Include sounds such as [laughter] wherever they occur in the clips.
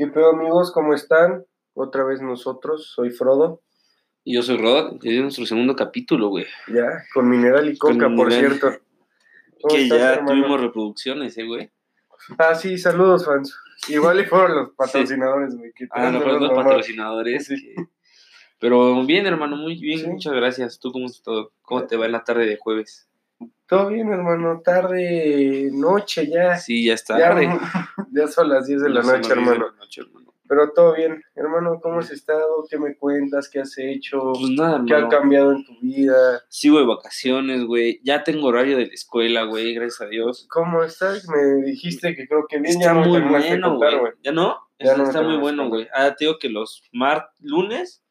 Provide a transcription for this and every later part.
¿Qué pedo amigos? ¿Cómo están? Otra vez nosotros, soy Frodo. Y yo soy Rod, es nuestro segundo capítulo, güey. Ya, con mineral y coca, por mineral. cierto. [laughs] ¿Cómo Que estás, ya hermano? tuvimos reproducciones, eh, güey. Ah, sí, saludos, fans. Igual y fueron los [laughs] patrocinadores, güey. Ah, no, fueron los patrocinadores. Sí. que- Pero bien, hermano, muy bien, Sí. muchas gracias. ¿Tú cómo, estás todo? cómo te va en la tarde de jueves? Todo bien, hermano. Tarde, noche ya. Sí, ya está. Ya, tarde. [laughs] ya son las 10 de la noche, las diez de hermano. la noche, hermano. Pero todo bien. Hermano, ¿cómo has estado? ¿Qué me cuentas? ¿Qué has hecho? Pues nada, ¿Qué ha cambiado en tu vida? Sigo de vacaciones, güey. Ya tengo horario de la escuela, güey, gracias a Dios. ¿Cómo estás? Me dijiste que creo que bien Está ya no muy bueno, güey. ¿Ya no? Ya está no me está muy bueno, güey. Ah, te digo que los mar lunes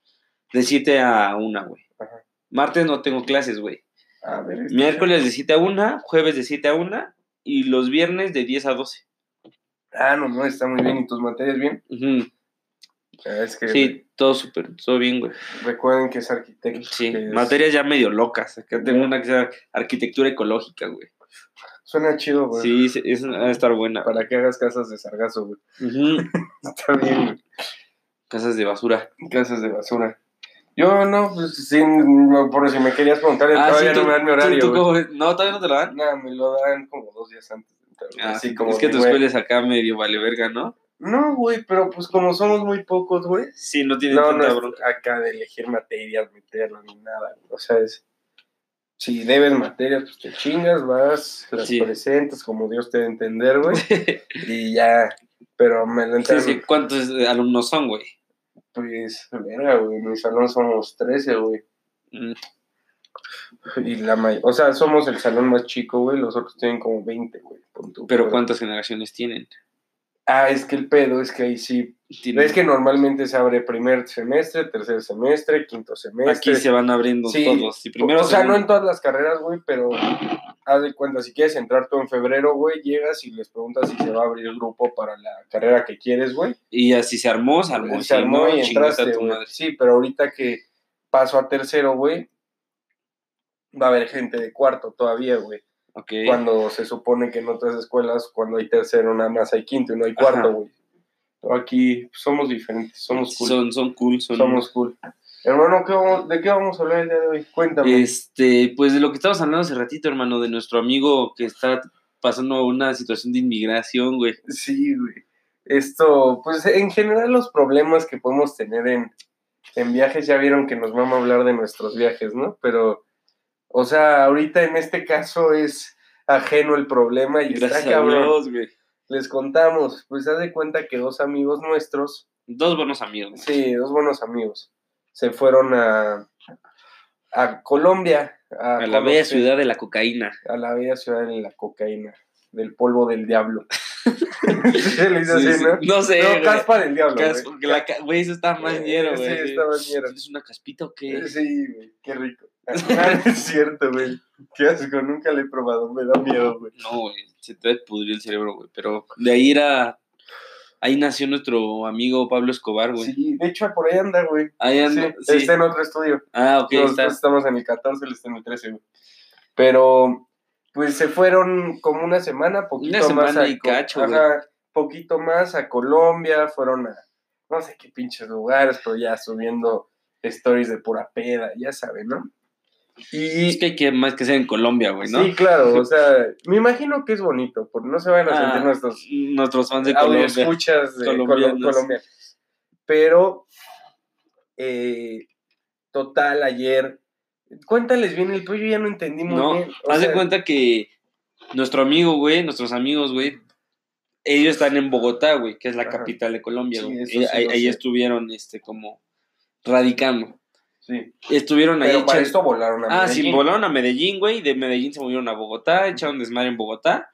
de 7 a 1, güey. Ajá. Martes no tengo clases, güey. A ver, este- Miércoles de 7 a 1, jueves de 7 a 1 y los viernes de 10 a 12. Ah, no, no, está muy bien. ¿Y tus materias bien? Ujú. Ah, Es que Sí, todo súper, todo bien, güey. recuerden que es arquitecto. Sí, que es- materias ya medio locas. Acá tengo una que se llama arquitectura ecológica, güey. Suena chido, güey. Sí, es, va a estar buena. Para que hagas casas de sargazo, güey. Ujú. [laughs] Está bien, güey. Casas de basura. Casas de basura. Yo no, pues sí, no, por si me querías preguntar, Ah, todavía sí, no me dan mi horario, tú? No, todavía no te lo dan. Nada, me lo dan como dos días antes. de entrar, güey. Ah, Así sí, como es que tu escuela es acá medio vale verga, ¿no? No, güey, pero pues como somos muy pocos, güey. Sí, no tiene No, no tanta bronca. acá de elegir materias, meterlas ni nada. güey. O sea, es. Si debes materias, pues te chingas, vas, las Sí. presentas como Dios te a entender, güey. [laughs] y ya. Pero me lo Sí, sí, ¿Cuántos alumnos son, güey? Pues, verga, güey. En mi salón somos 13, güey. Mm, Y la may- O sea, somos el salón más chico, güey. Los otros tienen como 20, güey. Pero ¿cuántas generaciones tienen? Ah, es que el pedo es que ahí sí. Tienen- Es que normalmente se abre primer semestre, tercer semestre, quinto semestre. Aquí se van abriendo Sí, todos. Y primero o sea, no en todas las carreras, güey, pero haz de cuenta, si quieres entrar tú en febrero, güey, llegas y les preguntas si se va a abrir el grupo para la carrera que quieres, güey. Y así se armó, se armó. Se armó no, y chingaste entraste, tu madre. Sí, pero ahorita que paso a tercero, güey, va a haber gente de cuarto todavía, güey. Ok. Cuando se supone que en otras escuelas, cuando hay tercero, nada más hay quinto y no hay cuarto, güey. Aquí pues, somos diferentes, somos cool. Son, son cool, son... Somos cool. Hermano, ¿qué vamos- ¿de qué vamos a hablar el día de hoy? Cuéntame. Este, pues de lo que estábamos hablando hace ratito, hermano, de nuestro amigo que está pasando una situación de inmigración, güey. Sí, güey. Esto, pues en general los problemas que podemos tener en, en viajes, ya vieron que nos vamos a hablar de nuestros viajes, ¿no? Pero, o sea, ahorita en este caso es ajeno el problema y Gracias está a cabrón. Dios, güey. Les contamos, pues haz de cuenta que dos amigos nuestros, Dos buenos amigos. sí, dos buenos amigos, se fueron a, a Colombia. A, A la bella ciudad de la cocaína. A la bella ciudad de la cocaína, del polvo del diablo. [laughs] Se le Sí, así, sí. ¿no? No sé, No, güey. caspa del diablo. Cas- güey. que la ca- Güey, eso está más Sí, güey. está más. ¿Es una caspita o qué? Sí, güey, qué rico. [laughs] Es cierto, güey. Qué asco, nunca le he probado, me da miedo, güey. No, güey, se te pudrir el cerebro, güey. Pero de ahí era. Ahí nació nuestro amigo Pablo Escobar, güey. Sí, de hecho, por ahí anda, güey. Ahí anda. Sí, sí. Está en otro estudio. Ah, ok, Nosotros está. estamos en el 14, él está en el 13, güey. Pero, pues se fueron como una semana, poquito Una más semana a y cacho. Ajá, poquito más a Colombia, fueron a no sé qué pinches lugares, pero ya subiendo stories de pura peda, ya saben, ¿no? Y Es que hay que más que ser en Colombia, güey, ¿no? sí, claro, o sea, me imagino que es bonito, porque no se van a Ah, sentir nuestros Nuestros fans de Colombia. escuchas de. Colombia. Pero, eh, total, ayer, cuéntales bien el pollo, ya no entendí muy No, bien. o haz de sea, cuenta que nuestro amigo, güey, nuestros amigos, güey, ellos están en Bogotá, güey, que es la Ajá. capital de Colombia, Sí, güey. sí ahí, ahí estuvieron, este, como radicando. Sí, Estuvieron ahí pero para echan- esto volaron a Ah, sí, volaron a Medellín, güey. De Medellín se movieron a Bogotá, echaron desmadre en Bogotá.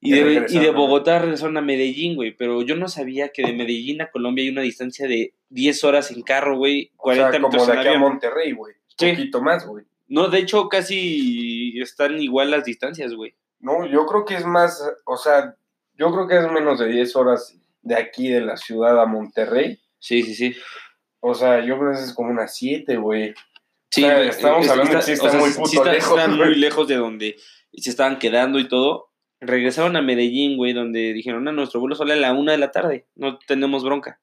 Y de, y de Bogotá regresaron a Medellín, güey. Pero yo no sabía que de Medellín a Colombia hay una distancia de 10 horas en carro, güey. O sea, 40 como de aquí a. Monterrey, güey. Sí. poquito más, güey. No, de hecho, casi están igual las distancias, güey. No, yo creo que es más, o sea, yo creo que es menos de 10 horas de aquí de la ciudad a Monterrey. Sí, sí, sí. O sea, yo creo que es como unas 7, güey. Sí, O sea, estamos es- hablando de que sí está muy puto sí está- lejos, están muy lejos de donde se estaban quedando y todo. regresaron a Medellín, güey, donde dijeron, no, nuestro vuelo sale a la una de la tarde, no tenemos bronca.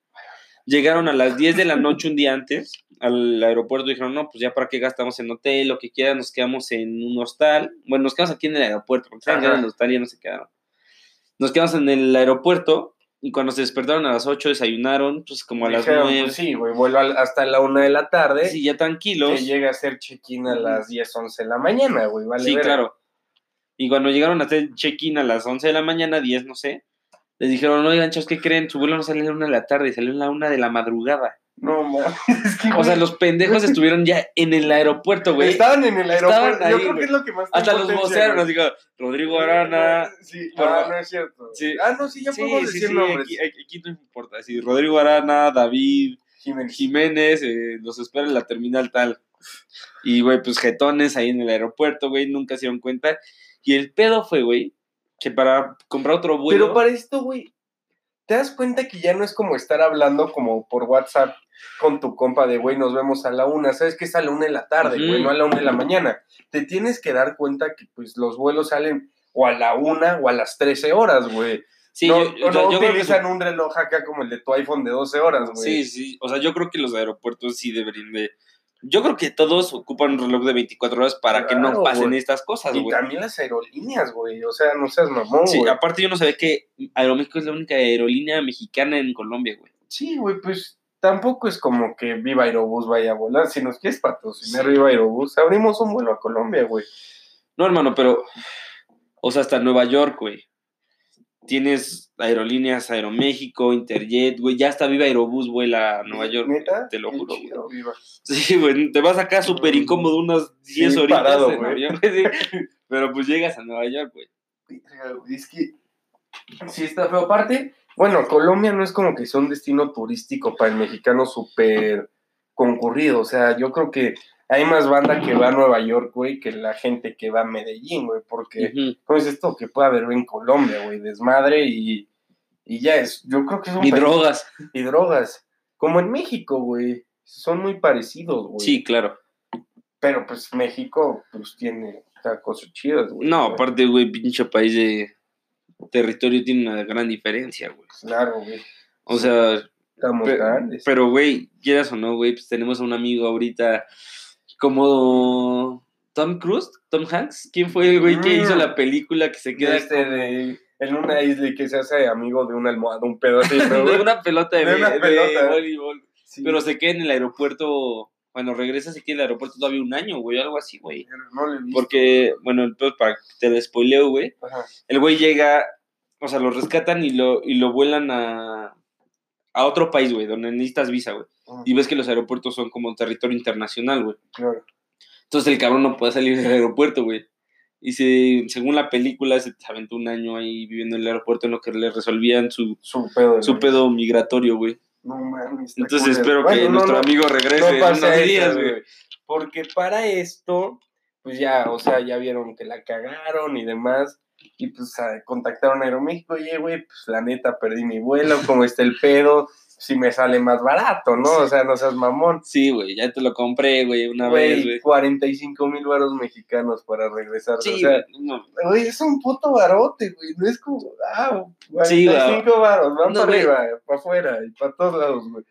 Llegaron a las 10 de la noche un día antes al aeropuerto y dijeron, no, pues ya para qué gastamos en hotel, lo que quieran, nos quedamos en un hostal. Bueno, nos quedamos aquí en el aeropuerto, porque estaban en el hostal y ya no se quedaron. Nos quedamos en el aeropuerto y cuando se despertaron a las 8 desayunaron, pues como a las Dijeron, 9. pues sí, güey, vuelvo hasta la una de la tarde. Sí, ya tranquilos. Que llega a hacer check-in a las 10, 11 de la mañana, güey, vale. sí, verga. claro. Y cuando llegaron a hacer check-in a las 11 de la mañana, 10, no sé, les dijeron, oigan, chavos, ¿qué creen? Su vuelo no salió a la una de la tarde, salió a la una de la madrugada. No, mames, [laughs] es que, O sea, los pendejos estuvieron ya en el aeropuerto, güey. Estaban en el Estaban aeropuerto. ahí, Yo creo que es lo que más Hasta los vocearon, nos dijo, Rodrigo Arana. Sí, Por- ah, no es cierto. Sí. Ah, no, sí, ya Sí, podemos sí, decir nombres. aquí, aquí no importa. Rodrigo Arana, David, Jiménez. Jiménez, eh, los espera en la terminal tal. Y, güey, pues jetones ahí en el aeropuerto, güey, nunca se dieron cuenta. Y el pedo fue, güey, que para comprar otro vuelo. Pero para esto, güey, ¿te das cuenta que ya no es como estar hablando como por WhatsApp con tu compa de, güey, nos vemos a la una? ¿Sabes que es a la una de la tarde, güey, no a la una de la mañana? Te tienes que dar cuenta que, pues, los vuelos salen o a la una o a las 13 horas, güey. sí, no, yo, yo- o no yo creo que utilizan un reloj acá como el de tu iPhone de 12 horas, güey. Sí, sí. O sea, yo creo que los aeropuertos sí deberían de. Yo creo que todos ocupan un reloj de 24 horas para que no pasen estas cosas, Y güey. también las aerolíneas, güey. O sea, no seas mamón, Sí, aparte yo no sabía que Aeroméxico es la única aerolínea mexicana en Colombia, güey. Sí, güey, pues tampoco es como que Viva Aerobús vaya a volar. Si nos quieres patrocinar Sí. Viva Aerobús, abrimos un vuelo a Colombia, güey. No, hermano, pero. O sea, hasta Nueva York, güey. Tienes aerolíneas Aeroméxico, Interjet, güey. Ya hasta Viva Aerobús vuela a Nueva York. ¿Neta? te lo juro, chido, Viva. Sí, güey. Te vas acá súper incómodo unas 10 Sí, horitas parado, en güey. avión, [laughs] güey, sí. Pero pues llegas a Nueva York, güey. Güey, Es que sí está feo. Aparte, bueno, Colombia no es como que sea un destino turístico para el mexicano súper concurrido. O sea, yo creo que hay más banda que va a Nueva York, güey, que la gente que va a Medellín, güey, porque... Ujú. ¿Cómo es esto? Que puede haber en Colombia, güey, desmadre y, y ya es, yo creo que es un Y país- drogas. y drogas, como en México, güey, son muy parecidos, güey. Sí, claro. Pero pues México, pues tiene o sea, cosas chidas, güey. No, güey. aparte, güey, pinche país de territorio tiene una gran diferencia, güey. Claro, güey, O sea, estamos Pe- grandes. Pero, güey, quieras o no, güey, pues tenemos a un amigo ahorita como Tom Cruise, Tom Hanks. ¿Quién fue el güey que Mm. hizo la película que se queda este de, en una isla y que se hace amigo de una almohada, un pedacito, [laughs] de una pelota de, De una de pelota. voleibol? Sí, Pero se queda en el aeropuerto, cuando regresa se queda en el aeropuerto todavía un año, güey, algo así, güey. pero no le he visto. Porque, bueno, entonces para que te lo spoileo, güey, Ajá. el güey llega, o sea, lo rescatan y lo, y lo vuelan a, a otro país, güey, donde necesitas visa, güey. Y ves que los aeropuertos son como territorio internacional, güey. claro. Entonces el cabrón no puede salir del aeropuerto, güey. Y se, según la película, se aventó un año ahí viviendo en el aeropuerto en lo que le resolvían su, Su pedo. su migratorio, güey. No mames. Entonces espero que no, nuestro no, amigo regrese no en unos días, güey. Porque para esto, pues ya, o sea, ya vieron que la cagaron y demás. Y pues contactaron a Aeroméxico, oye, güey, pues la neta perdí mi vuelo, ¿cómo está el pedo? Si me sale más barato, ¿no? O sea, no seas mamón. Sí, güey, ya te lo compré, güey, una vez, Güey, güey. 45 mil varos mexicanos para regresar. Sí, o sea, no, güey, es un puto barote, güey. No es como, ah, Sí, 45 varos, van No, para arriba, para afuera y para todos lados, güey.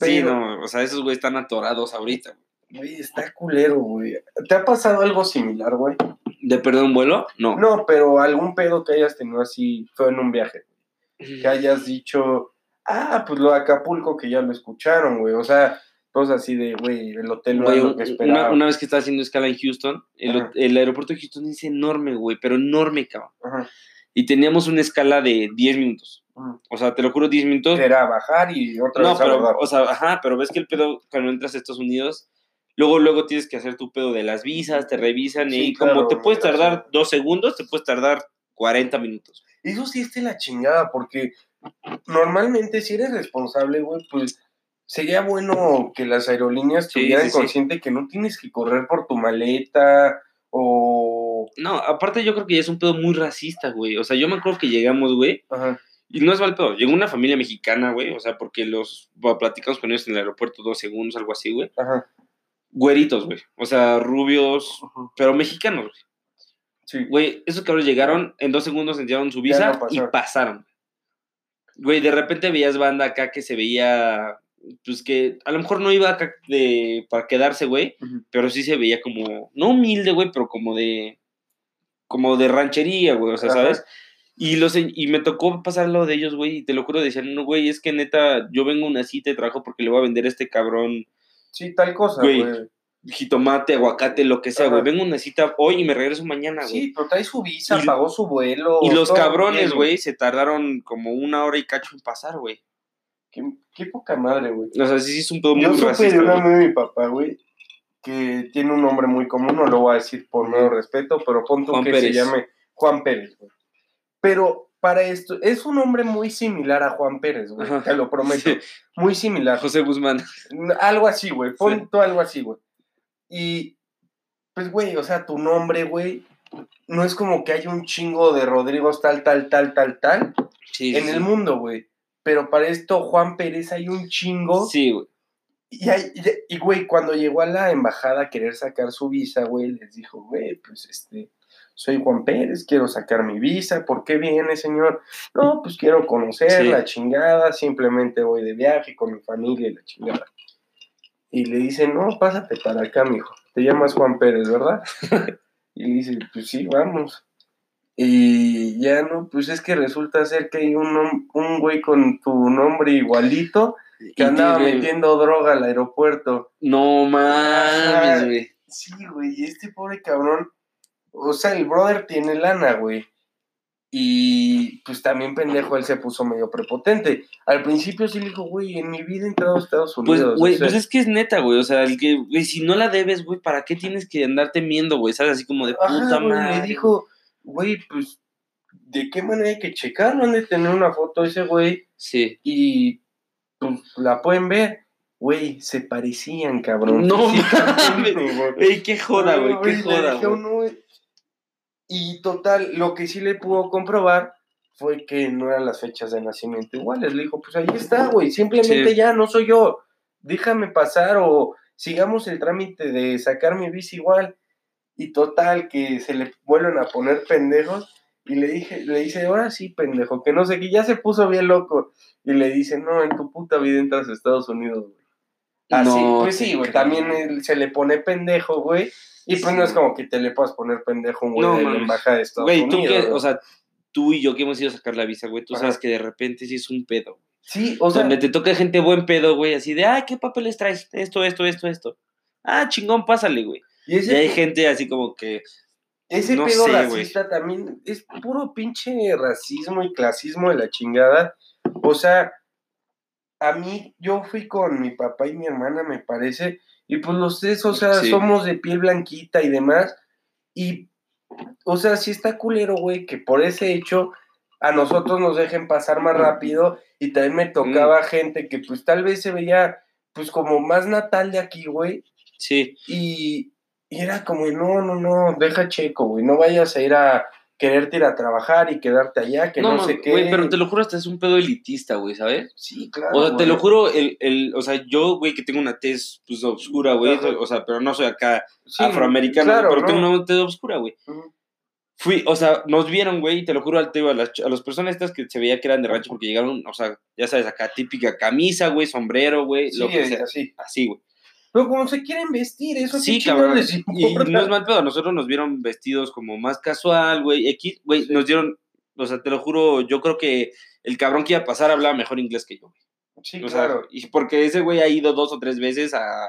sí, no, o sea, esos güey están atorados ahorita. güey. Güey, está culero, güey. ¿Te ha pasado algo similar, güey? ¿De perder un vuelo? No. No, pero algún pedo que hayas tenido así fue en un viaje. Que hayas dicho, ah, pues lo de Acapulco que ya lo escucharon, güey. O sea, cosas así de, güey, el hotel no Güey, es lo que una, esperaba. una vez que estaba haciendo escala en Houston, el, el aeropuerto de Houston es enorme, güey, pero enorme, cabrón. Ajá. Y teníamos una escala de 10 minutos. Ajá. O sea, te lo juro, 10 minutos. Era bajar y otra No, vez pero, o sea, ajá, pero ves que el pedo, cuando entras a Estados Unidos, luego, luego tienes que hacer tu pedo de las visas, te revisan Sí, y como te puedes tardar dos segundos, te puedes tardar 40 minutos. Eso sí está la chingada, porque normalmente si eres responsable, güey, pues sería bueno que las aerolíneas Sí, tuvieran sí, sí. consciente que no tienes que correr por tu maleta o... No, aparte yo creo que ya es un pedo muy racista, güey. O sea, yo me acuerdo que llegamos, güey, Ajá. y no es mal pedo. Llegó una familia mexicana, güey, o sea, porque los bueno, platicamos con ellos en el aeropuerto dos segundos, algo así, güey. Ajá. Güeritos, güey. O sea, rubios, pero mexicanos, güey. Sí. Güey, esos cabrones llegaron, en dos segundos enseñaron su visa no y pasaron. Güey, de repente veías banda acá que se veía, pues que a lo mejor no iba acá de, para quedarse, güey, pero sí se veía como, no humilde, güey, pero como de, como de ranchería, güey, o sea, Ajá. ¿sabes? Y, los, y me tocó pasar lo de ellos, güey, y te lo juro, decían, no, güey, es que neta, yo vengo a una cita de trabajo porque le voy a vender a este cabrón Sí, tal cosa, Güey. güey. jitomate, aguacate, lo que sea, Ajá. güey. Vengo una cita hoy y me regreso mañana, güey. Sí, pero trae su visa, Y- pagó su vuelo. y los cabrones, bien, güey, se tardaron como una hora y cacho en pasar, güey. Qué, qué poca madre, güey. O sea, sí, sí es un pedo muy Yo supe racista, de un güey. amigo de mi papá, güey, que tiene un nombre muy común, no lo voy a decir por medio respeto, pero pon tú que se llame Juan Pérez, güey. Pero para esto, es un nombre muy similar a Juan Pérez, güey, Ajá. te lo prometo. Sí. Muy similar. José Guzmán. Algo así, güey, pon Sí. algo así, güey. Y, pues, güey, o sea, tu nombre, güey, no es como que hay un chingo de Rodrigos tal, tal, tal, tal, tal Sí, en el mundo, güey. Pero para esto, Juan Pérez hay un chingo. Sí, güey. Y, hay- y- y, güey, cuando llegó a la embajada a querer sacar su visa, güey, les dijo, güey, pues este, soy Juan Pérez, quiero sacar mi visa, ¿por qué viene, señor? No, pues quiero conocer Sí. la chingada, simplemente voy de viaje con mi familia y la chingada. Y le dice, no, pásate para acá, mijo, te llamas Juan Pérez, ¿verdad? [laughs] y le dice, pues sí, vamos. Y ya no, pues es que resulta ser que hay un, un güey con tu nombre igualito que andaba tiene- metiendo droga al aeropuerto. No mames, güey. Sí, güey, y este pobre cabrón, o sea, el brother tiene lana, güey. Y pues también pendejo, él se puso medio prepotente. Al principio sí le dijo, güey, en mi vida he entrado a Estados Pues, Unidos. güey, o sea, pues es que es neta, güey. O sea, el que, güey, si no la debes, güey, ¿para qué tienes que andarte miendo, güey? ¿Sabes? Así como de ajá, puta güey, madre. Le dijo, güey, pues, ¿de qué manera hay que checarlo? Han de tener una foto ese güey Sí. y pues la pueden ver. Güey, se parecían, cabrón. No [laughs] físicamente, mames. güey. Ey, qué joda, güey, qué joda, güey. Y total, lo que sí le pudo comprobar fue que no eran las fechas de nacimiento iguales. Le dijo, pues ahí está, güey, simplemente Sí. ya no soy yo. Déjame pasar o sigamos el trámite de sacar mi visa igual. Y total, que se le vuelven a poner pendejos. Y le dije, le dice, ahora sí, pendejo, que no sé, que ya se puso bien loco. Y le dice, no, en tu puta vida entras a Estados Unidos. Así, No pues sí, güey, también él se le pone pendejo, güey. Y pues Sí. no es como que te le puedas poner pendejo güey No, de la embajada de Estados Güey, tú que, o sea, tú y yo que hemos ido a sacar la visa, güey, tú Ajá. sabes que de repente sí es un pedo. sí, o sea, donde te toca gente buen pedo, güey, así de, ah, ¿qué papeles traes? Esto, esto, esto, esto. Ah, chingón, pásale, güey. y hay gente así como que, ese no pedo sé, racista también es puro pinche racismo y clasismo de la chingada. O sea, a mí, yo fui con mi papá y mi hermana, me parece, y pues los tres, o sea, Sí. somos de piel blanquita y demás, y, o sea, sí está culero, güey, que por ese hecho a nosotros nos dejen pasar más rápido, y también me tocaba gente que pues tal vez se veía, pues como más natal de aquí, güey, sí, y, y era como, no, no, no, deja checo, güey, no vayas a ir a quererte ir a trabajar y quedarte allá, que no, no, sé qué. güey, pero te lo juro, hasta es un pedo elitista, güey, ¿sabes? Sí, claro. O sea, te lo juro, el, el, o sea, yo, güey, que tengo una tez, pues, oscura, güey, Ajá. o sea, pero no soy acá Sí, afroamericano, claro, pero ¿no? tengo una tez oscura, güey. Fui, o sea, nos vieron, güey, y te lo juro, al- a las, a las personas estas que se veía que eran de rancho porque llegaron, o sea, ya sabes, acá típica camisa, güey, sombrero, güey, Sí, lo que sea. así. Así, güey. Pero como se quieren vestir, eso Sí, cabrón. Y no es mal pedo, nosotros nos vieron vestidos como más casual, güey, X, güey, Sí. nos dieron, o sea, te lo juro, yo creo que el cabrón que iba a pasar hablaba mejor inglés que yo. Sí, O sea, claro. y porque ese güey ha ido dos o tres veces a,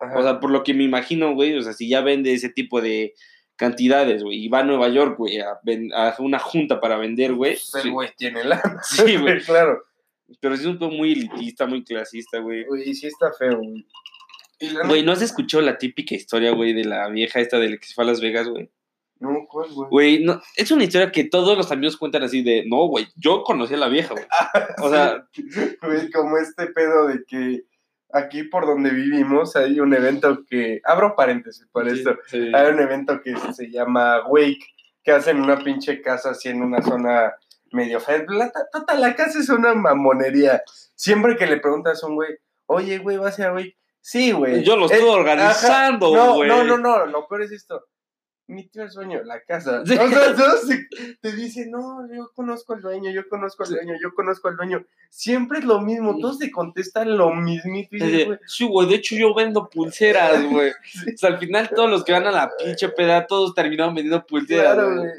Ajá. o sea, por lo que me imagino, güey, o sea, si ya vende ese tipo de cantidades, güey, y va a Nueva York, güey, a, a una junta para vender, güey. Pues el sí. güey tiene lana. Sí, güey. [laughs] claro. Pero sí es un poco muy elitista, muy clasista, güey. Güey, sí está feo, güey. Güey, ¿no has escuchado la típica historia, güey, de la vieja esta de la que se fue a Las Vegas, güey? No, ¿cuál, güey? Güey, no, es una historia que todos los amigos cuentan así de, no, güey, yo conocí a la vieja, güey. [laughs] O sea, Güey, como este pedo de que aquí por donde vivimos hay un evento que. Abro paréntesis para sí, esto. sí. Hay un evento que se llama Wake, que hacen una pinche casa así en una zona medio fea. La, total, la casa es una mamonería. Siempre que le preguntas a un güey, oye, güey, ¿vas a a Wake? Sí, güey. Yo lo Es- estoy ajá, organizando, no, güey. no, no, no, lo peor es esto. mi tío es dueño de la casa. O sea, [laughs] todos se- te dicen, no, yo conozco al dueño, yo conozco al dueño, yo conozco al dueño. Siempre es lo mismo, todos te contestan lo mismito. Y dices, Así güey, Sí, güey, de hecho yo vendo pulseras, [laughs] güey. O sea, al final todos los que van a la pinche peda, todos terminaron vendiendo pulseras, claro, güey.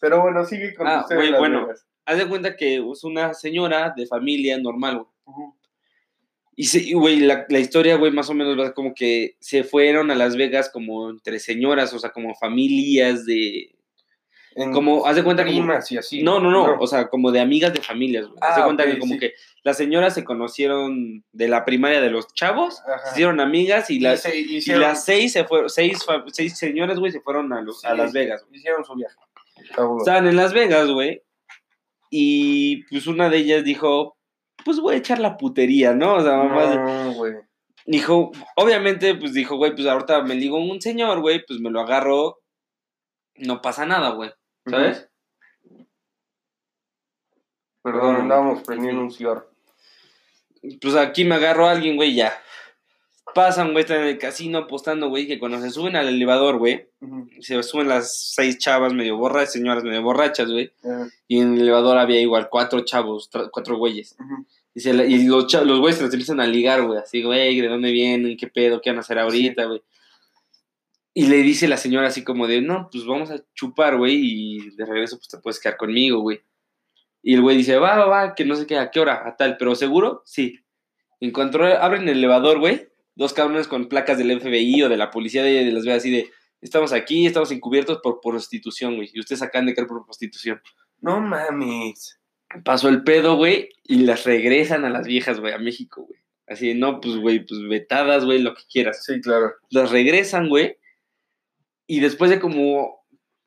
Pero bueno, sigue con Ah, güey, bueno. Vegas. Haz de cuenta que es una señora de familia normal, güey. Y, güey, la, la historia, güey, más o menos va como que se fueron a Las Vegas como entre señoras, o sea, como familias de... En Como, haz de cuenta como... y así. No, no, no, o sea, como de amigas de familias, güey. haz de Ah, cuenta ok, que como sí. que las señoras se conocieron de la primaria de los chavos, Ajá. se hicieron amigas y, las, se y hicieron, las seis se fueron, seis, seis señoras, güey, se fueron a, los, a Sí. Las Vegas, güey. hicieron su viaje. Estaban en Las Vegas, güey. Y pues una de ellas dijo, pues voy a echar la putería, ¿no? O sea, mamá No, güey. dijo, obviamente, pues dijo, güey, pues ahorita me ligo un señor, güey, pues me lo agarro, no pasa nada, güey, ¿sabes? Perdón, andábamos prendiendo un cigarro. Pues aquí me agarro a alguien, güey, ya. Pasan, güey, están en el casino apostando, güey, que cuando se suben al elevador, güey, se suben las seis chavas medio borrachas, señoras medio borrachas, güey, Eh, y en el elevador había igual cuatro chavos, cuatro güeyes. ujú. Y, se la- y los, güeyes se los empiezan a ligar, güey. Así, güey, ¿de dónde vienen? ¿Qué pedo? ¿Qué van a hacer ahorita, güey? Y le dice la señora así como de, no, pues vamos a chupar, güey, y de regreso pues te puedes quedar conmigo, güey. Y el güey dice, va, va, va, que no sé qué, ¿a qué hora? A tal, pero ¿seguro? Sí. Encontró, abren el elevador, güey, dos cabrones con placas del FBI o de la policía de, de Las Vegas, así de, estamos aquí, estamos encubiertos por prostitución, güey, y ustedes acaban de caer por prostitución. No mames. Pasó el pedo, güey, y las regresan a las viejas, güey, a México, güey. Así, de, no, pues, güey, pues vetadas, güey, lo que quieras. Sí, claro. Las regresan, güey, y después de como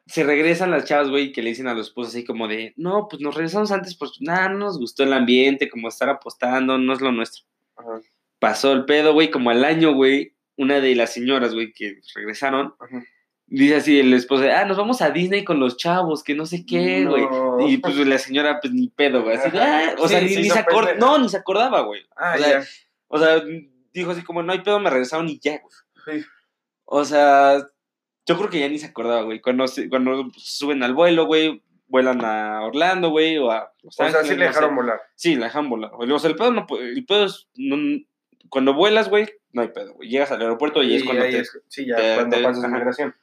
se regresan las chavas, güey, que le dicen a los esposos así como de, no, pues nos regresamos antes, pues nada, no nos gustó el ambiente, como estar apostando, no es lo nuestro. Ajá. Pasó el pedo, güey, como al año, güey, una de las señoras, güey, que regresaron, Ajá. dice así el esposo, ah, nos vamos a Disney con los chavos, que no sé qué, güey. No. Y pues la señora, pues ni pedo, güey. Así, ah, o sea, ni, se ni se acordaba. No, ni se acordaba, güey. Ah, o, sea, ya. o sea, dijo así como, no hay pedo, me regresaron y ya, güey. Sí. O sea, yo creo que ya ni se acordaba, güey. Cuando, cuando suben al vuelo, güey, vuelan a Orlando, güey, o a Los O sea, sí le no sé. dejaron volar. Sí, la dejan volar. güey. O sea, el pedo no puede- El pedo es. no- cuando vuelas, güey, no hay pedo, güey. Llegas al aeropuerto y es cuando te. es- sí, ya, te- cuando te- pasas migración.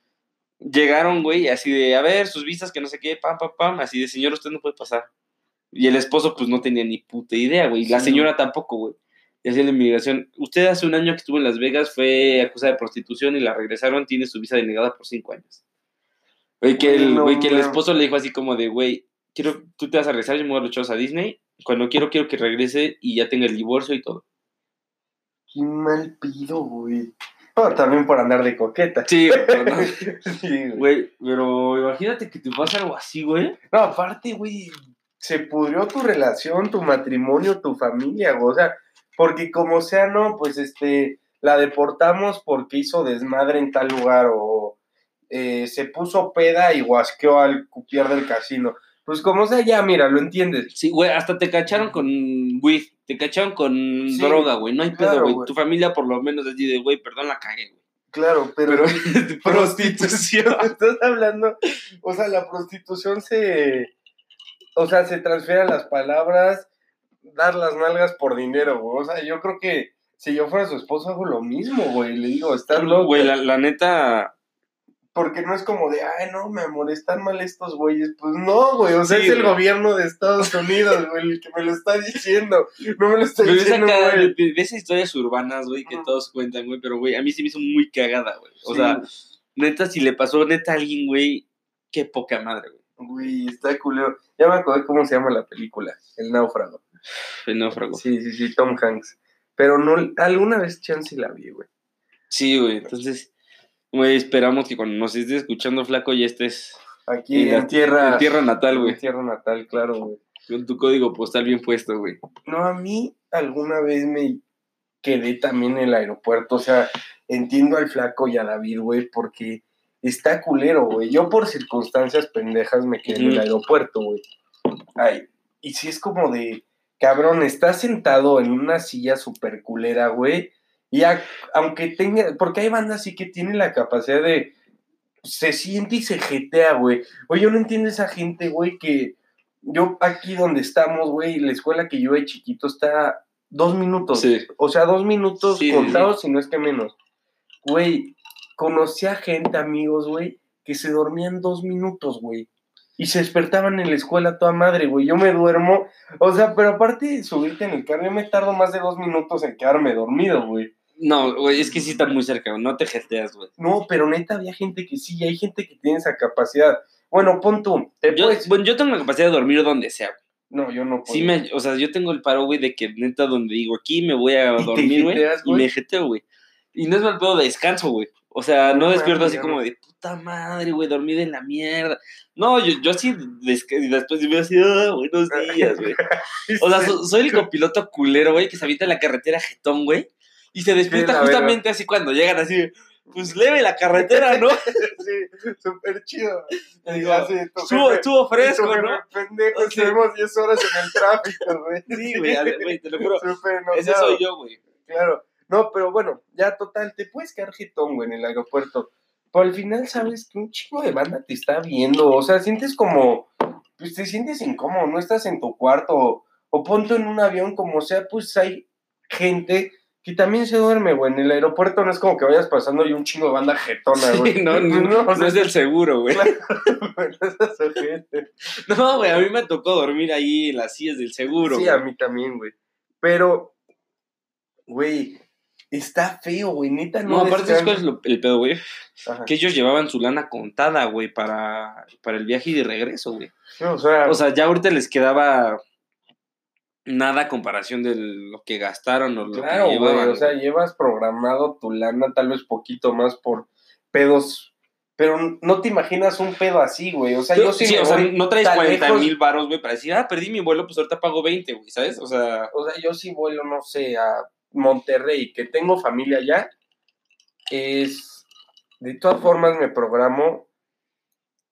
Llegaron, güey, así de, a ver, sus visas, que no sé qué, pam, pam, pam. Así de, señor, usted no puede pasar. Y el esposo, pues no tenía ni puta idea, güey. Y la señora tampoco, güey. Y así la inmigración. Usted hace un año que estuvo en Las Vegas, fue acusada de prostitución y la regresaron, tiene su visa denegada por cinco años. Güey, que, el, no güey, que el esposo le dijo así como de, güey, quiero, tú te vas a regresar, yo me voy a los chavos a Disney. Cuando quiero, quiero que regrese y ya tenga el divorcio y todo. Qué mal pido, güey. También por andar de coqueta. Sí, [laughs] pero no. Sí, güey. Güey, pero imagínate que te pasa algo así, güey. No, aparte, güey, se pudrió tu relación, tu matrimonio, tu familia, güey. O sea, porque como sea, no, pues este, la deportamos porque hizo desmadre en tal lugar o eh, se puso peda y guasqueó al cupier del casino. Pues como sea, ya, mira, lo entiendes. Sí, güey, hasta te cacharon con weed, te cacharon con Sí, droga, güey. No hay pedo, claro, güey. güey. Tu familia por lo menos así de, güey, perdón, la cagué, güey. Claro, pero, Pero [laughs] [laughs] prostitución, [laughs] estás hablando, o sea, la prostitución se, o sea, se transfiere a las palabras, dar las nalgas por dinero, güey. O sea, yo creo que si yo fuera su esposo hago lo mismo, güey. Le digo, estás loco. Güey, la, la neta, Porque no es como de, ay, no, me amor, están mal estos güeyes. Pues no, güey. O sea, Sí, es el güey. gobierno de Estados Unidos, güey, el que me lo está diciendo. No me lo está pero es diciendo, acá de, güey. de- de esas historias urbanas, güey, que todos cuentan, güey. Pero, güey, a mí sí me hizo muy cagada, güey. O Sí, sea, neta, si le pasó neta a alguien, güey, qué poca madre, güey. Güey, está culero. Ya me acordé cómo se llama la película, El Náufrago. El náufrago. Sí, sí, sí, Tom Hanks. Pero no, alguna vez chance la vi, güey. Sí, güey. Entonces, güey, esperamos que cuando nos estés escuchando, flaco, ya estés Aquí En en, tierra. en tierra natal, en güey. tierra natal, claro, güey. Con tu código postal bien puesto, güey. No, a mí alguna vez me quedé también en el aeropuerto. O sea, entiendo al flaco y a David, güey, porque está culero, güey. Yo por circunstancias pendejas me quedé en el aeropuerto, güey. Ay, y si es como de, cabrón, estás sentado en una silla súper culera, güey. Y a- aunque tenga, porque hay bandas así que tienen la capacidad de se siente y se jetea, güey. Oye, yo no entiendo esa gente, güey, que yo aquí donde estamos, güey, la escuela que yo de chiquito está dos minutos. Sí. O sea, dos minutos Sí, sí, contados, si no es que menos. Güey, conocí a gente, amigos, güey, que se dormían dos minutos, güey. Y se despertaban en la escuela toda madre, güey. Yo me duermo. O sea, pero aparte de subirte en el carro, yo me tardo más de dos minutos en quedarme dormido, güey. No, güey, es que sí está muy cerca. No te jeteas, güey. No, pero neta había gente que sí, hay gente que tiene esa capacidad. Bueno, pon tú, te Yo, puedes- bueno, yo tengo la capacidad de dormir donde sea, güey. No, yo no puedo. Sí me, o sea, yo tengo el paro, güey, de que neta donde digo aquí me voy a [laughs] ¿Y te dormir, güey. Y me jeteo, güey. Y no es mal pedo de descanso, güey. O sea, no No despierto así como de puta madre, güey, dormí de la mierda. No, yo, yo así después me así, ah, buenos días, güey. [laughs] O sea, so- soy el copiloto culero, güey, que se avienta en la carretera jetón, güey. Y se despierta justamente así cuando llegan así, pues leve la carretera, ¿no? [laughs] sí, súper chido. Digo, así, tu Estuvo, estuvo tu fresco, ¿no? Pendejo, Sí. estuvimos 10 horas en el tráfico, güey. [laughs] Sí, güey, te lo juro. Ese soy yo, güey. Claro. No, pero bueno, ya total, te puedes quedar jetón, güey, en el aeropuerto. Pero al final sabes que un chingo de banda te está viendo. O sea, sientes como. Pues te sientes incómodo, no estás en tu cuarto. O, o ponte en un avión, como sea, pues hay gente que también se duerme, güey. En el aeropuerto no es como que vayas pasando y un chingo de banda jetona, güey. Sí, no, [laughs] no, no sea, es del seguro, güey. [laughs] No, güey, a mí me tocó dormir ahí en las sillas del seguro. Sí, a mí también, güey. Pero, güey, está feo, güey. Neta, no. No, aparte, ¿sabes descansa. cuál es lo- el pedo, güey? Que ellos llevaban su lana contada, güey, para, para el viaje y de regreso, güey. Sí, o sea, O sea, ya ahorita les quedaba nada a comparación de lo que gastaron o lo claro, que güey. llevaban. O sea, llevas programado tu lana tal vez poquito más por pedos. Pero no te imaginas un pedo así, güey. O sea, Pero, yo sí, sí, o sea, no traes tan 40 lejos. mil baros, güey, para decir, ah, perdí mi vuelo, pues ahorita pago 20, güey, ¿sabes? O sea, O sea, yo sí vuelo, no sé, a Monterrey, que tengo familia allá. Es. De todas formas, me programo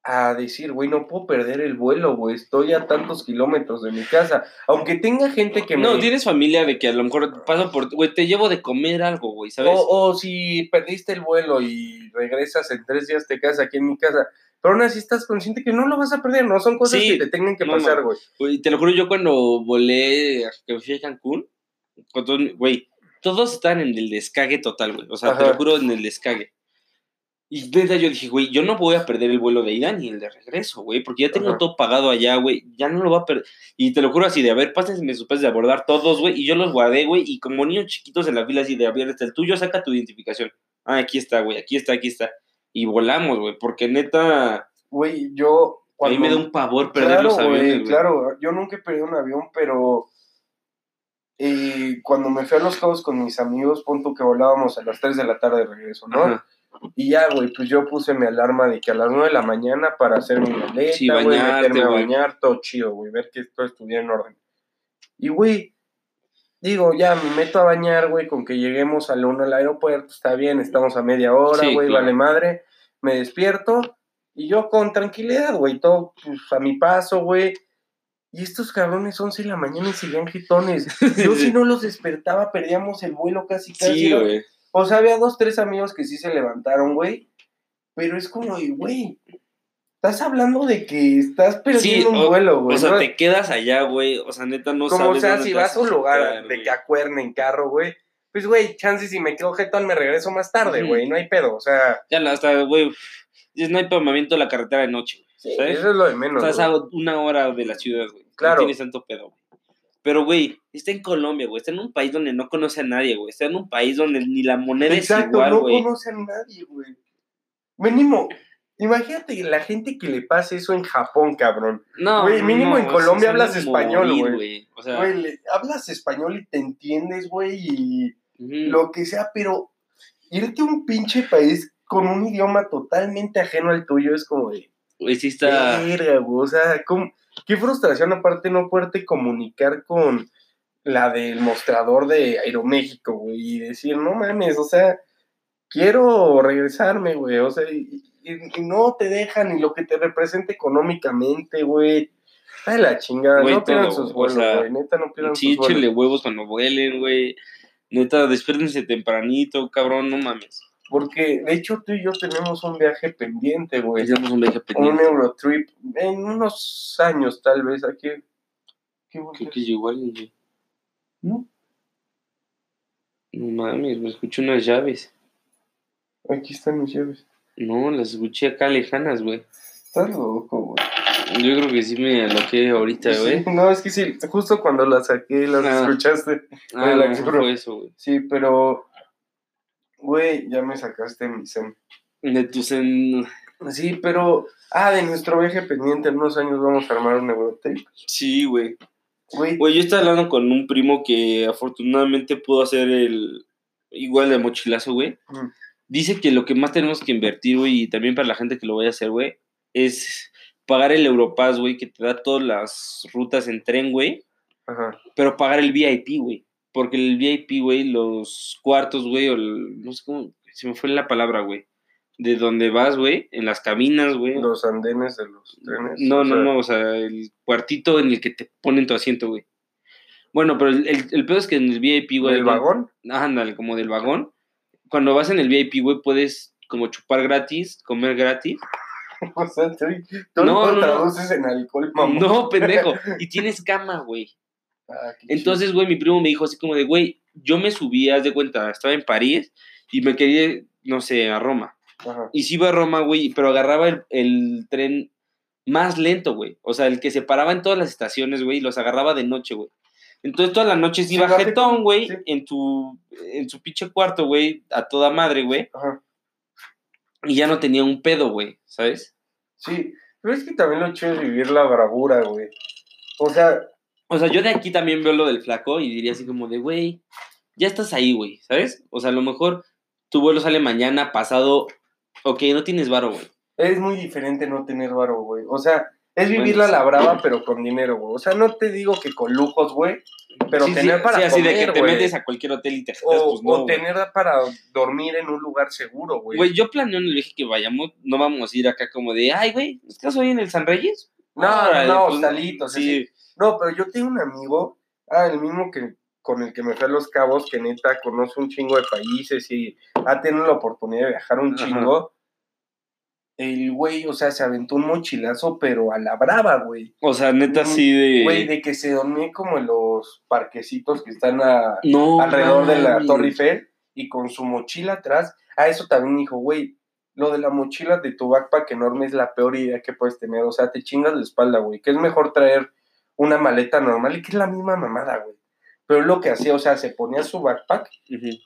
a decir, güey, no puedo perder el vuelo, güey. Estoy a tantos kilómetros de mi casa. Aunque tenga gente que no, me. tienes familia de que a lo mejor paso por, güey, te llevo de comer algo, güey, ¿sabes? O, o si perdiste el vuelo y regresas en tres días, te quedas aquí en mi casa. Pero aún así estás consciente que no lo vas a perder, no son cosas Sí, que te tengan que no, pasar, no. güey. Te lo juro, yo cuando volé, que fui a Cancún, güey, todos estaban en el descague total, güey. O sea, te lo juro, en el descague. Y neta, yo dije, güey, yo no voy a perder el vuelo de ida ni el de regreso, güey, porque ya tengo Ajá. todo pagado allá, güey, ya no lo voy a perder. Y te lo juro así de, a ver, pásenme sus pesos de abordar todos, güey, y yo los guardé, güey, y como niños chiquitos en la fila así de, a ver, este el tuyo, saca tu identificación. Ah, aquí está, güey, aquí está, aquí está. Y volamos, güey, porque neta, Güey, yo. a mí me da un pavor perder claro, los aviones, güey, güey. claro. Yo nunca he perdido un avión, pero. eh, cuando me fui a Los Cabos con mis amigos, punto que volábamos a las 3 de la tarde de regreso, ¿no? Ajá. Y ya, güey, pues yo puse mi alarma de que a las 9 de la mañana para hacer mi maleta, Sí, güey, meterme a güey. bañar, todo chido, güey, ver que todo estuviera en orden. Y, güey, digo, ya me meto a bañar, güey, con que lleguemos al 1 al aeropuerto, está bien, estamos a media hora, Sí, güey, claro. vale madre. Me despierto y yo con tranquilidad, güey, todo pues, a mi paso, güey. Y estos cabrones 11 de la mañana y seguían jitones. [laughs] Yo si no los despertaba, perdíamos el vuelo casi, casi. Sí, ¿no? O sea, había dos, tres amigos que sí se levantaron, güey. Pero es como, güey, estás hablando de que estás perdiendo un o- vuelo, güey. O sea, ¿no? te quedas allá, güey. O sea, neta, no como sabes. sea, dónde si vas a un lugar de güey. que acuerden en carro, güey, pues, güey, chance si me quedo jetón me regreso más tarde, güey, no hay pedo. O sea, Ya, hasta, güey. No hay movimiento de la carretera de noche, güey. sí, ¿sabes? eso es lo de menos. Estás a una hora de la ciudad, güey. Claro. No tienes tanto pedo, güey. Pero, güey, está en Colombia, güey. Está en un país donde no conoce a nadie, güey. Está en un país donde ni la moneda Exacto, es igual, no güey. conoce a nadie, güey. Mínimo, imagínate la gente que le pase eso en Japón, cabrón. No, Güey, mínimo en Colombia hablas español, güey. O sea, Güey, le- hablas español y te entiendes, güey, y lo que sea, pero irte a un pinche país con un idioma totalmente ajeno al tuyo es como de, Güey, sí está. verga, güey, o sea, ¿cómo- qué frustración aparte no poderte comunicar con la del mostrador de Aeroméxico, güey, y decir, no mames, o sea, quiero regresarme, güey, o sea, y, y- y no te dejan ni lo que te representa económicamente, güey. Ay, la chingada, Güey, no pierdan sus o vuelos, sea, güey, neta, no pierdan sus vuelos. huevos cuando vuelen, güey. Neta, despiérdense tempranito, cabrón, no mames. Porque, de hecho, tú y yo tenemos un viaje pendiente, güey. Hicimos un viaje Un pendiente. Eurotrip en unos años, tal vez, aquí. ¿Qué Creo que igual, güey. No, No mames, me escuché unas llaves. aquí están mis llaves. No, las escuché acá lejanas, güey. Estás loco, güey. Yo creo que sí me aloqué ahorita, güey. Sí, no, es que sí, justo cuando las saqué, las Ah. escuchaste. Ah, la no, que- fue eso, güey. Sí, pero, güey, ya me sacaste mi zen. De tu sen... Sí, pero, ah, de nuestro viaje pendiente, en unos años vamos a armar un Eurotape. Sí, güey. Güey, Güey, yo estaba hablando con un primo que afortunadamente pudo hacer el igual de mochilazo, güey. mm, Dice que lo que más tenemos que invertir, güey, y también para la gente que lo vaya a hacer, güey, es pagar el Europass, güey, que te da todas las rutas en tren, güey, ajá, pero pagar el VIP, güey. Porque el VIP, güey, los cuartos, güey, o el- no sé cómo, se me fue la palabra, güey. De donde vas, güey, en las cabinas, güey. los andenes de los trenes. No, no, sea, no, o sea, el cuartito en el que te ponen tu asiento, güey. Bueno, pero el, el, el pedo es que en el VIP, güey. ¿El vagón? Ándale, como del vagón. Cuando vas en el VIP, güey, puedes como chupar gratis, comer gratis. [laughs] O sea, tú, tú No, no, no. traduces en alcohol, mamá. No, pendejo. [laughs] Y tienes cama, güey. Ah, Entonces, güey, mi primo me dijo así como de, güey, yo me subí, haz de cuenta, estaba en París y me quería, ir, no sé, a Roma. Ajá. Y sí iba a Roma, güey, pero agarraba el, el tren más lento, güey. O sea, el que se paraba en todas las estaciones, güey, y los agarraba de noche, güey. Entonces todas las noches Sí, iba bajé- jetón, güey, sí. en tu en su pinche cuarto, güey, a toda madre, güey, Ajá. y ya no tenía un pedo, güey, ¿sabes? Sí, pero es que también lo chido es vivir la bravura, güey. O sea, O sea, yo de aquí también veo lo del flaco y diría así como de, güey, ya estás ahí, güey, ¿sabes? O sea, a lo mejor tu vuelo sale mañana, pasado, ok, no tienes varo, güey. es muy diferente no tener varo, güey. O sea, es Bueno, vivirla a sí. la brava, pero con dinero, güey. O sea, no te digo que con lujos, güey, pero Sí, sí, tener para sí, así de comer, que te güey. metes a cualquier hotel y te jetas, O, pues no, o güey. tener para dormir en un lugar seguro, güey. Güey, yo planeo en el viaje que vayamos, no vamos a ir acá como de, ay, güey, ¿estás hoy en el San Reyes? No, no, pues, hostalitos, Sí, No, pero yo tengo un amigo, ah, el mismo que con el que me fue a Los Cabos, que neta conoce un chingo de países y ha tenido la oportunidad de viajar un Ajá. chingo. El güey, o sea, se aventó un mochilazo, pero a la brava, güey. o sea, neta, así de... Güey, de que se dormía como en los parquecitos que están a- no, alrededor de la. Torre Eiffel y con su mochila atrás. A eso también dijo, güey, lo de la mochila de tu backpack enorme es la peor idea que puedes tener. O sea, te chingas la espalda, güey. Que es mejor traer una maleta normal y que es la misma mamada, güey. Pero lo que hacía, o sea, se ponía su backpack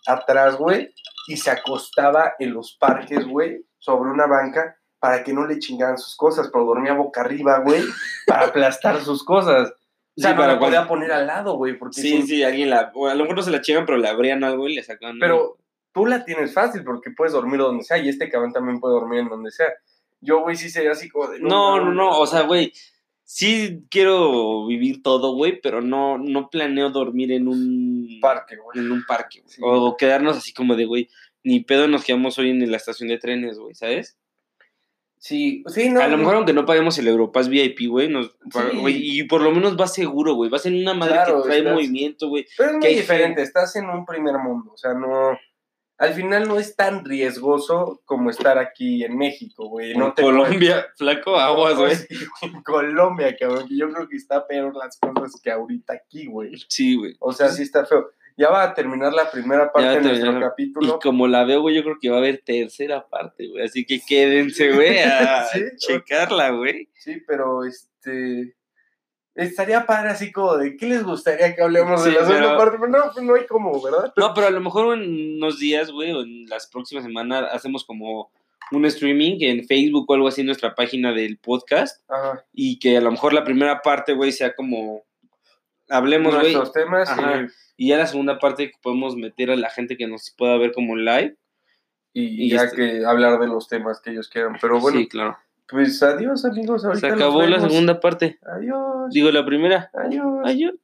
atrás, güey, y se acostaba en los parques, güey, sobre una banca para que no le chingaran sus cosas, pero dormía boca arriba, güey, [laughs] para aplastar sus cosas. O sea, Sí, no para la podía poner al lado, güey, porque Sí, sí, alguien la... a lo mejor no se la chingan, pero le abrían algo y le sacan... Pero tú la tienes fácil porque puedes dormir donde sea y este cabrón también puede dormir en donde sea. Yo, güey, sí sería así como de... No, no, mames. no, o sea, güey, sí quiero vivir todo, güey, pero no, no planeo dormir en un... Parque, güey. En un parque, güey. Sí. O quedarnos así como de, güey, ni pedo nos quedamos hoy en la estación de trenes, güey, ¿sabes? Sí, sí, no. a lo mejor aunque no paguemos el Europass VIP, güey, nos Sí. y por lo menos vas seguro, güey, vas en una madre Claro, que trae estás- movimiento, güey. Pero es muy hay diferente, estás en un primer mundo, o sea, no... Al final no es tan riesgoso como estar aquí en México, güey. No En te Colombia, flaco, aguas, güey. [laughs] En Colombia, cabrón, que yo creo que está peor las cosas que ahorita aquí, güey. Sí, güey. O sea, sí está feo. Ya va a terminar la primera parte de nuestro terminar. capítulo. Y como la veo, güey, yo creo que va a haber tercera parte, güey. Así que quédense, güey, a [laughs] Sí, checarla, güey. Sí, pero este. Estaría padre así como de qué les gustaría que hablemos de la segunda pero- parte, pero no, pues no hay como, ¿verdad? No, pero a lo mejor en unos días, güey, o en las próximas semanas hacemos como un streaming en Facebook o algo así en nuestra página del podcast. Ajá. Y que a lo mejor la primera parte, güey, sea como. Hablemos, güey. Temas Ajá. Y ya la segunda parte que podemos meter a la gente que nos pueda ver como live. y, y Y ya este- que hablar de los temas que ellos quieran. Pero bueno, sí, claro. Pues adiós, amigos. Se acabó la segunda parte. Adiós. Digo, la primera. Adiós. Adiós.